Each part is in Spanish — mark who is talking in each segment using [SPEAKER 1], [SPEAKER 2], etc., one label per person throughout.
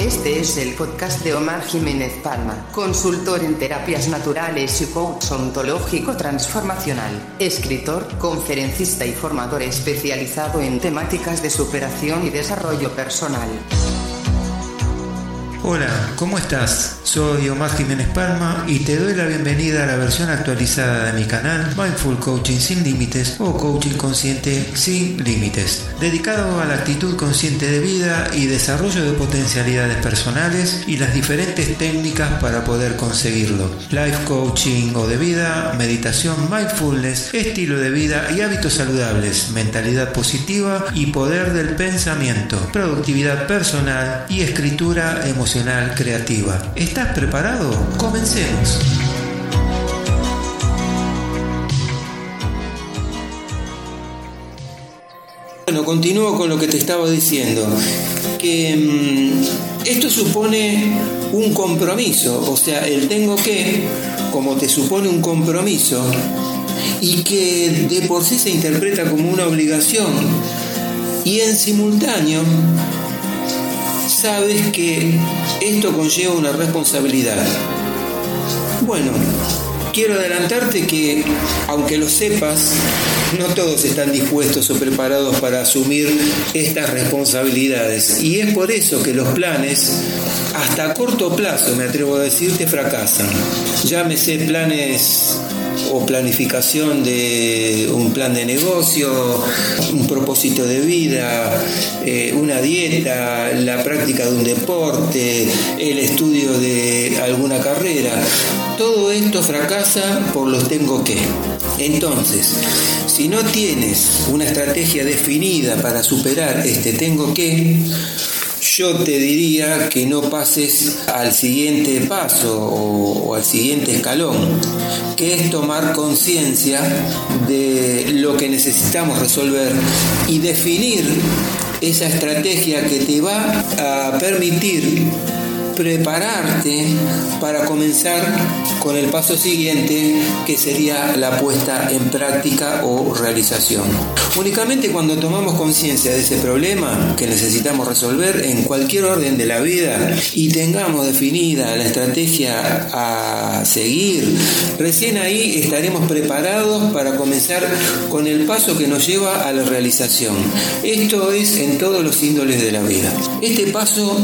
[SPEAKER 1] Este es el podcast de Omar Jiménez Palma, consultor en terapias naturales y coach ontológico transformacional, escritor, conferencista y formador especializado en temáticas de superación y desarrollo personal.
[SPEAKER 2] Hola, ¿cómo estás? Soy Omar Jiménez Palma y te doy la bienvenida a la versión actualizada de mi canal Mindful Coaching sin Límites o Coaching Consciente sin Límites, dedicado a la actitud consciente de vida y desarrollo de potencialidades personales y las diferentes técnicas para poder conseguirlo. Life Coaching o de vida, meditación, mindfulness, estilo de vida y hábitos saludables, mentalidad positiva y poder del pensamiento, productividad personal y escritura emocional creativa. ¿Estás preparado? Comencemos. Bueno, continúo con lo que te estaba diciendo, que mm, esto supone un compromiso, o sea, el tengo que, como te supone un compromiso, y que de por sí se interpreta como una obligación, y en simultáneo sabes que esto conlleva una responsabilidad. Bueno, quiero adelantarte que, aunque lo sepas, no todos están dispuestos o preparados para asumir estas responsabilidades. Y es por eso que los planes, hasta a corto plazo, me atrevo a decirte, fracasan. Llámese planes o planificación de un plan de negocio, un propósito de vida, eh, una dieta, la práctica de un deporte, el estudio de alguna carrera. Todo esto fracasa por los tengo que. Entonces, si no tienes una estrategia definida para superar este tengo que, yo te diría que no pases al siguiente paso o, al siguiente escalón, que es tomar conciencia de lo que necesitamos resolver y definir esa estrategia que te va a permitir prepararte para comenzar con el paso siguiente que sería la puesta en práctica o realización. Únicamente cuando tomamos conciencia de ese problema que necesitamos resolver en cualquier orden de la vida y tengamos definida la estrategia a seguir, recién ahí estaremos preparados para comenzar con el paso que nos lleva a la realización. Esto es en todos los índoles de la vida. Este paso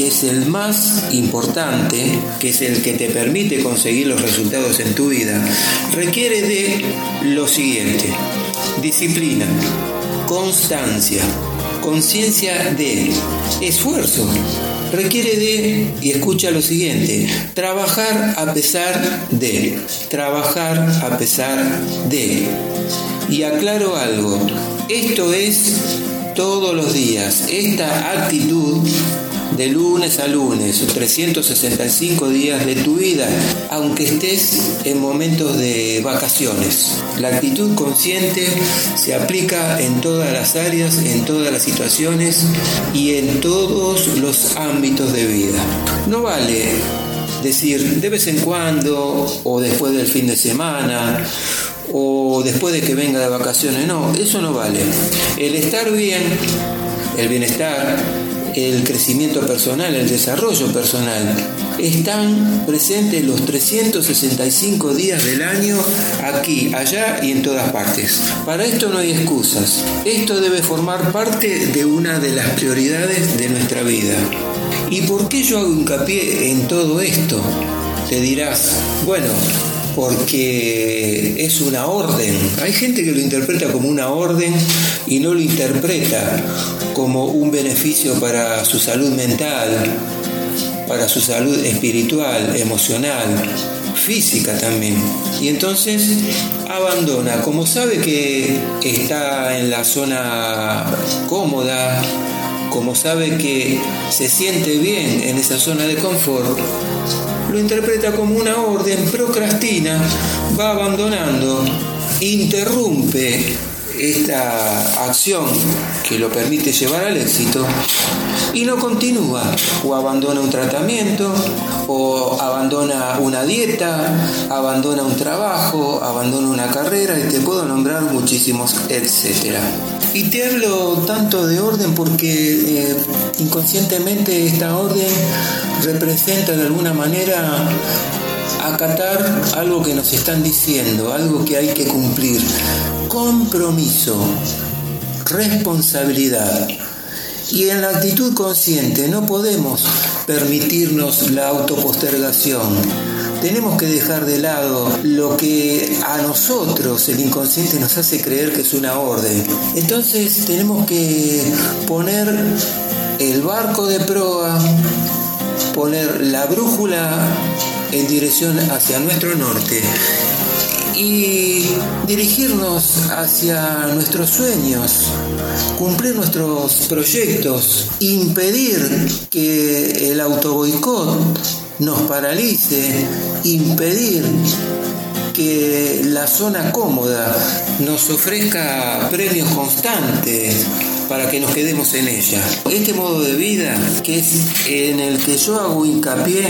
[SPEAKER 2] que es el más importante, que es el que te permite conseguir los resultados en tu vida, requiere de lo siguiente. Disciplina, constancia, conciencia de esfuerzo. Requiere de, y escucha lo siguiente, trabajar a pesar de, trabajar a pesar de. Y aclaro algo, esto es todos los días, esta actitud de lunes a lunes, 365 días de tu vida, aunque estés en momentos de vacaciones. La actitud consciente se aplica en todas las áreas, en todas las situaciones y en todos los ámbitos de vida. No vale decir de vez en cuando o después del fin de semana o después de que venga de vacaciones. No, eso no vale. El estar bien, el bienestar, el crecimiento personal, el desarrollo personal, están presentes los 365 días del año aquí, allá y en todas partes. Para esto no hay excusas. Esto debe formar parte de una de las prioridades de nuestra vida. ¿Y por qué yo hago hincapié en todo esto? Te dirás, bueno, porque es una orden. Hay gente que lo interpreta como una orden y no lo interpreta como un beneficio para su salud mental, para su salud espiritual, emocional, física también. Y entonces abandona, como sabe que está en la zona cómoda, como sabe que se siente bien en esa zona de confort, lo interpreta como una orden, procrastina, va abandonando, interrumpe esta acción que lo permite llevar al éxito y no continúa o abandona un tratamiento o abandona una dieta, abandona un trabajo, abandona una carrera y te puedo nombrar muchísimos etcétera. Y te hablo tanto de orden porque eh, inconscientemente esta orden representa de alguna manera acatar algo que nos están diciendo, algo que hay que cumplir. Compromiso, responsabilidad. Y en la actitud consciente no podemos permitirnos la autopostergación. Tenemos que dejar de lado lo que a nosotros el inconsciente nos hace creer que es una orden. Entonces tenemos que poner el barco de proa, poner la brújula en dirección hacia nuestro norte y dirigirnos hacia nuestros sueños, cumplir nuestros proyectos, impedir que el autoboicot nos paralice, impedir que la zona cómoda nos ofrezca premios constantes para que nos quedemos en ella. Este modo de vida, que es en el que yo hago hincapié,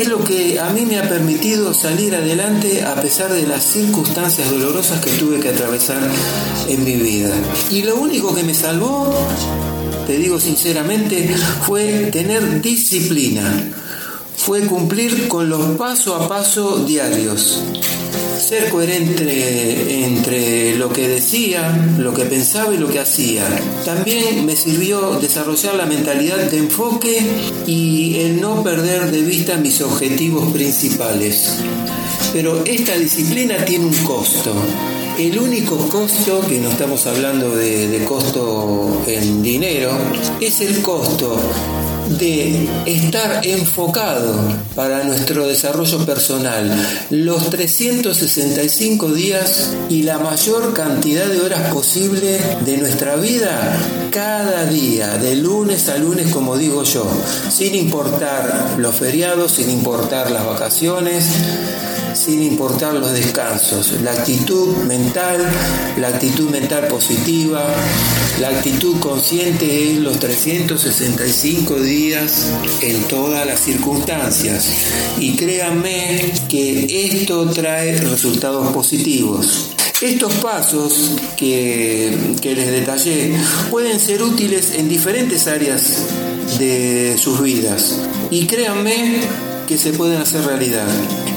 [SPEAKER 2] es lo que a mí me ha permitido salir adelante a pesar de las circunstancias dolorosas que tuve que atravesar en mi vida. Y lo único que me salvó, te digo sinceramente, fue tener disciplina fue cumplir con los paso a paso diarios. Ser coherente entre lo que decía, lo que pensaba y lo que hacía. También me sirvió desarrollar la mentalidad de enfoque y el no perder de vista mis objetivos principales. Pero esta disciplina tiene un costo. El único costo, que no estamos hablando de, de costo en dinero, es el costo de estar enfocado para nuestro desarrollo personal los 365 días y la mayor cantidad de horas posible de nuestra vida cada día, de lunes a lunes como digo yo, sin importar los feriados, sin importar las vacaciones, sin importar los descansos. La actitud mental, la actitud mental positiva, la actitud consciente es los 365 días en todas las circunstancias. Y créanme que esto trae resultados positivos. Estos pasos que, que, les detallé pueden ser útiles en diferentes áreas de sus vidas y créanme que se pueden hacer realidad.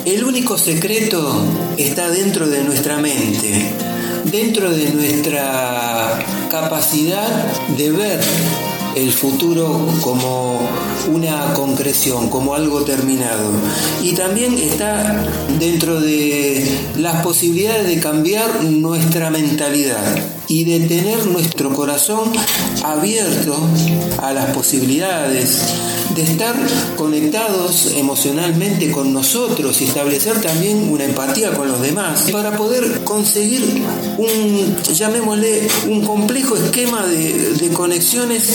[SPEAKER 2] El único secreto está dentro de nuestra mente, dentro de nuestra capacidad de ver el futuro como una concreción, como algo terminado. Y también está dentro de las posibilidades de cambiar nuestra mentalidad y de tener nuestro corazón abierto a las posibilidades, de estar conectados emocionalmente con nosotros y establecer también una empatía con los demás para poder conseguir un, llamémosle, un complejo esquema de, de conexiones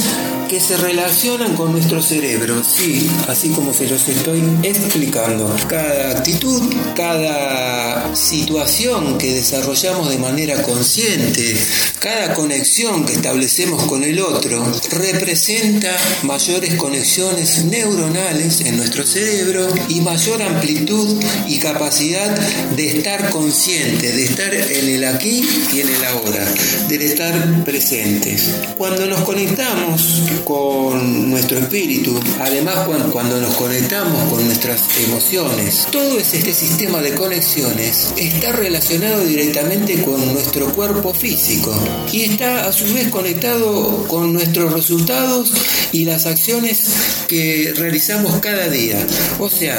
[SPEAKER 2] que se relacionan con nuestro cerebro, sí, así como se los estoy explicando. Cada actitud, cada situación que desarrollamos de manera consciente, cada conexión que establecemos con el otro, representa mayores conexiones neuronales en nuestro cerebro y mayor amplitud y capacidad de estar consciente, de estar en el aquí y en el ahora, de estar presentes. Cuando nos conectamos con nuestro espíritu, además cuando nos conectamos con nuestras emociones, todo este sistema de conexiones está relacionado directamente con nuestro cuerpo físico y está a su vez conectado con nuestros resultados y las acciones que realizamos cada día. O sea,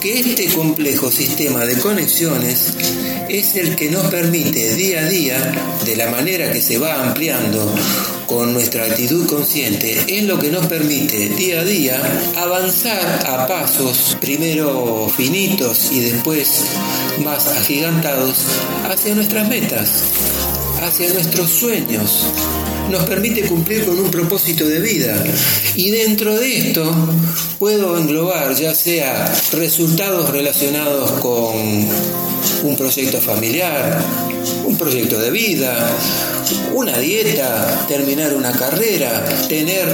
[SPEAKER 2] que este complejo sistema de conexiones es el que nos permite día a día, de la manera que se va ampliando con nuestra actitud consciente, es lo que nos permite día a día avanzar a pasos, primero finitos y después más agigantados, hacia nuestras metas, hacia nuestros sueños. Nos permite cumplir con un propósito de vida. Y dentro de esto puedo englobar ya sea resultados relacionados con un proyecto familiar, un proyecto de vida, una dieta, terminar una carrera, tener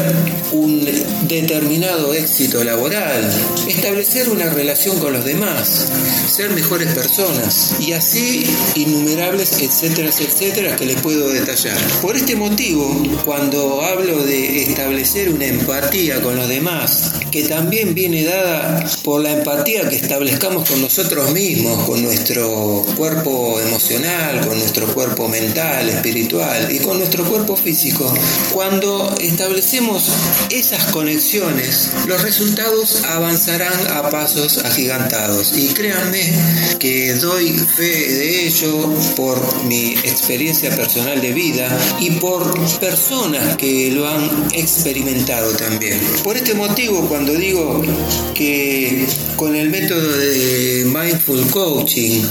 [SPEAKER 2] un determinado éxito laboral, establecer una relación con los demás, ser mejores personas y así innumerables etcétera, etcétera que les puedo detallar. Por este motivo, cuando hablo de establecer una empatía con los demás, que también viene dada por la empatía que establezcamos con nosotros mismos, con nuestro cuerpo emocional, con nuestro cuerpo mental, espiritual y con nuestro cuerpo físico, cuando establecemos esas conexiones, los resultados avanzarán a pasos agigantados. Y créanme que doy fe de ello por mi experiencia personal de vida y por personas que lo han experimentado también. Por este motivo, cuando digo que con el método de mindful coaching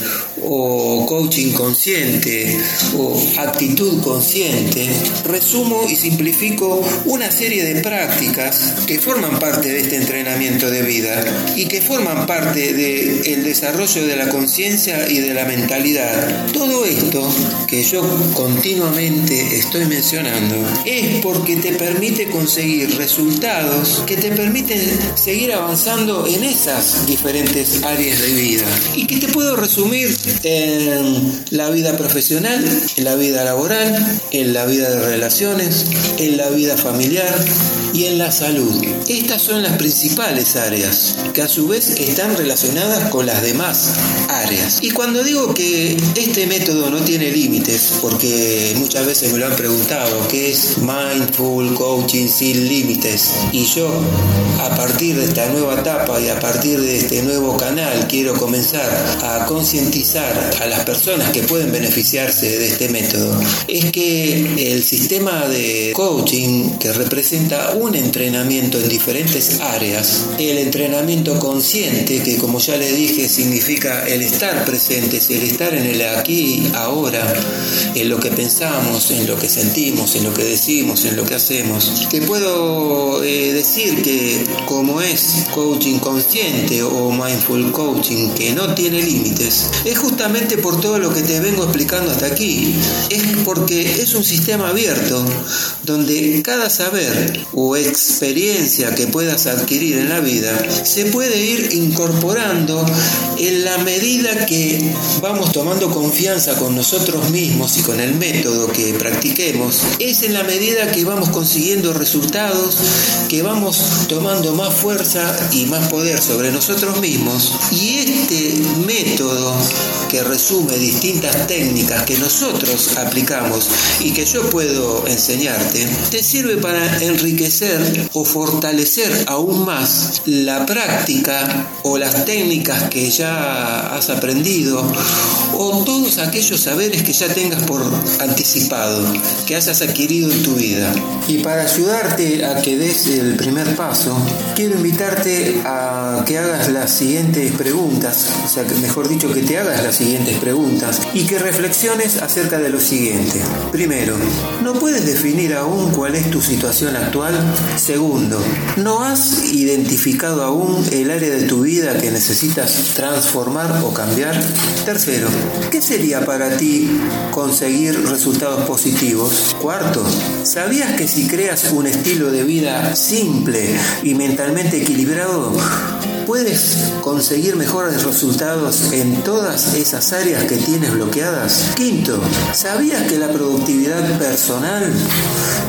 [SPEAKER 2] o coaching consciente o actitud consciente, resumo y simplifico una serie de prácticas que forman parte de este entrenamiento de vida y que forman parte del desarrollo de la conciencia y de la mentalidad. Todo esto que yo continuamente estoy mencionando es porque te permite conseguir resultados que te permiten seguir avanzando en esas diferentes áreas de vida y que te puedo resumir en la vida profesional, en la vida laboral, en la vida de relaciones, en la vida familiar y en la salud. Estas son las principales áreas que a su vez están relacionadas con las demás áreas. Y cuando digo que este método no tiene límites, porque muchas veces me lo han preguntado, ¿qué es Mindful Coaching sin límites? Y yo a partir de esta nueva etapa y a partir de este nuevo canal quiero comenzar a concientizar a las personas que pueden beneficiarse de este método es que el sistema de coaching que representa un entrenamiento en diferentes áreas, el entrenamiento consciente, que como ya le dije significa el estar presentes, el estar en el aquí, ahora, en lo que pensamos, en lo que sentimos, en lo que decimos, en lo que hacemos. Te puedo eh, decir que como es coaching consciente o mindful coaching que no tiene límites, es justamente por todo lo que te vengo explicando hasta aquí. Es porque es un sistema abierto donde cada saber o experiencia que puedas adquirir en la vida se puede ir incorporando en la medida que vamos tomando confianza con nosotros mismos y con el método que practiquemos. Es en la medida que vamos consiguiendo resultados, que vamos tomando más fuerza y más poder sobre nosotros mismos. Y este método que resume distintas técnicas que nosotros aplicamos y que yo puedo enseñarte, te sirve para enriquecer o fortalecer aún más la práctica o las técnicas que ya has aprendido o todos aquellos saberes que ya tengas por anticipado, que hayas adquirido en tu vida. Y para ayudarte a que des el primer paso, quiero invitarte a que hagas las siguientes preguntas, o sea, mejor dicho, que te hagas las siguientes preguntas y que reflexiones acerca de lo siguiente. Primero, ¿no puedes definir aún cuál es tu situación actual? Segundo, ¿no has identificado aún el área de tu vida que necesitas transformar o cambiar? Tercero, ¿qué sería para ti conseguir resultados positivos? Cuarto, ¿sabías que si creas un estilo de vida simple y mentalmente equilibrado, puedes conseguir mejores resultados en todas esas áreas que tienes bloqueadas? Quinto, ¿sabías que la productividad personal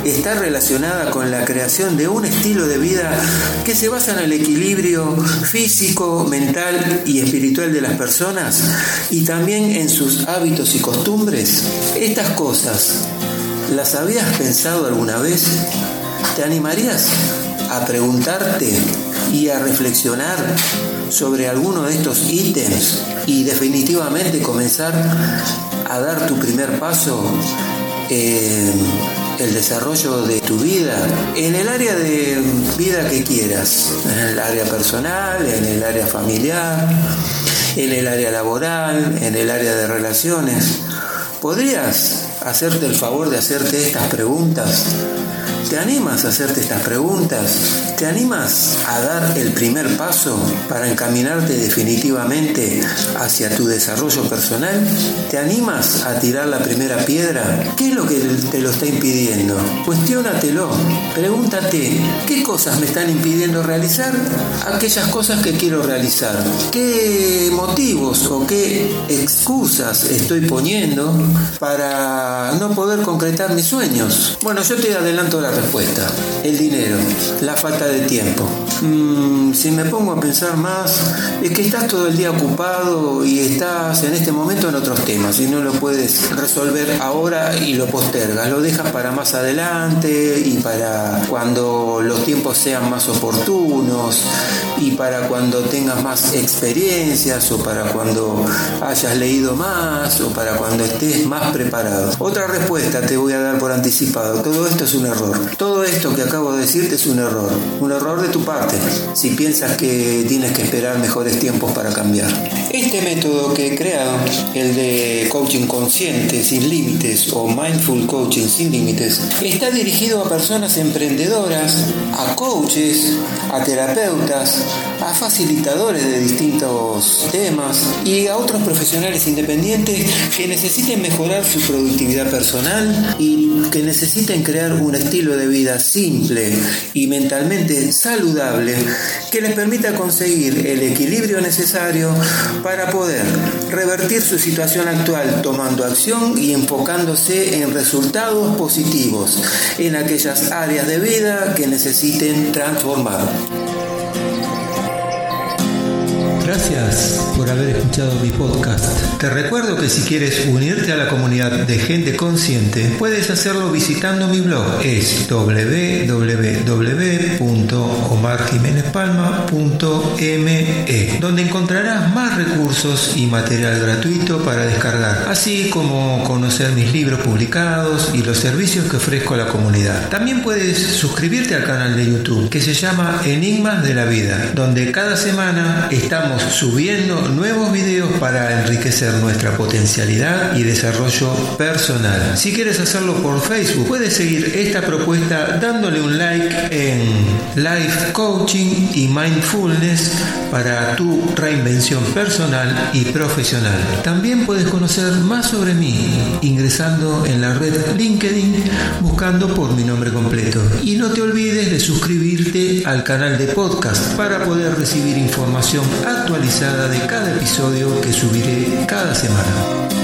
[SPEAKER 2] está relacionada con la creación de un estilo de vida que se basa en el equilibrio físico, mental y espiritual de las personas y también en sus hábitos y costumbres? Estas cosas, ¿las habías pensado alguna vez? ¿Te animarías a preguntarte y a reflexionar sobre alguno de estos ítems y definitivamente comenzar a dar tu primer paso en el desarrollo de tu vida en el área de vida que quieras, en el área personal, en el área familiar, en el área laboral, en el área de relaciones. ¿Podrías hacerte el favor de hacerte estas preguntas ¿Te animas a hacerte estas preguntas? ¿Te animas a dar el primer paso para encaminarte definitivamente hacia tu desarrollo personal? ¿Te animas a tirar la primera piedra? ¿Qué es lo que te lo está impidiendo? Cuestiónatelo. Pregúntate, ¿qué cosas me están impidiendo realizar aquellas cosas que quiero realizar? ¿Qué motivos o qué excusas estoy poniendo para no poder concretar mis sueños? Bueno, yo te adelanto la respuesta. El dinero, la falta de tiempo. Mm, si me pongo a pensar más, es que estás todo el día ocupado y estás en este momento en otros temas y no lo puedes resolver ahora y lo postergas, lo dejas para más adelante y para cuando los tiempos sean más oportunos y para cuando tengas más experiencias o para cuando hayas leído más o para cuando estés más preparado. Otra respuesta te voy a dar por anticipado. Todo esto es un error. Todo esto que acabo de decirte es un error. Un error de tu parte si piensas que tienes que esperar mejores tiempos para cambiar. Este método que he creado, el de coaching consciente sin límites o mindful coaching sin límites, está dirigido a personas emprendedoras, a coaches, a terapeutas, a facilitadores de distintos temas y a otros profesionales independientes que necesiten mejorar su productividad personal y que necesiten crear un estilo de vida simple y mentalmente saludable que les permita conseguir el equilibrio necesario para poder revertir su situación actual tomando acción y enfocándose en resultados positivos en aquellas áreas de vida que necesiten transformar.
[SPEAKER 3] Thank you. Por haber escuchado mi podcast. Te recuerdo que si quieres unirte a la comunidad de gente consciente, puedes hacerlo visitando mi blog. Es www.omarjimenezpalma.me, donde encontrarás más recursos y material gratuito para descargar, así como conocer mis libros publicados y los servicios que ofrezco a la comunidad. También puedes suscribirte al canal de YouTube que se llama Enigmas de la Vida, donde cada semana estamos subiendo nuevos videos para enriquecer nuestra potencialidad y desarrollo personal. Si quieres hacerlo por Facebook, puedes seguir esta propuesta dándole un like en Life Coaching y Mindfulness para tu reinvención personal y profesional. También puedes conocer más sobre mí ingresando en la red LinkedIn buscando por mi nombre completo. Y no te olvides de suscribirte al canal de podcast para poder recibir información actualizada de cada episodio que subiré cada semana.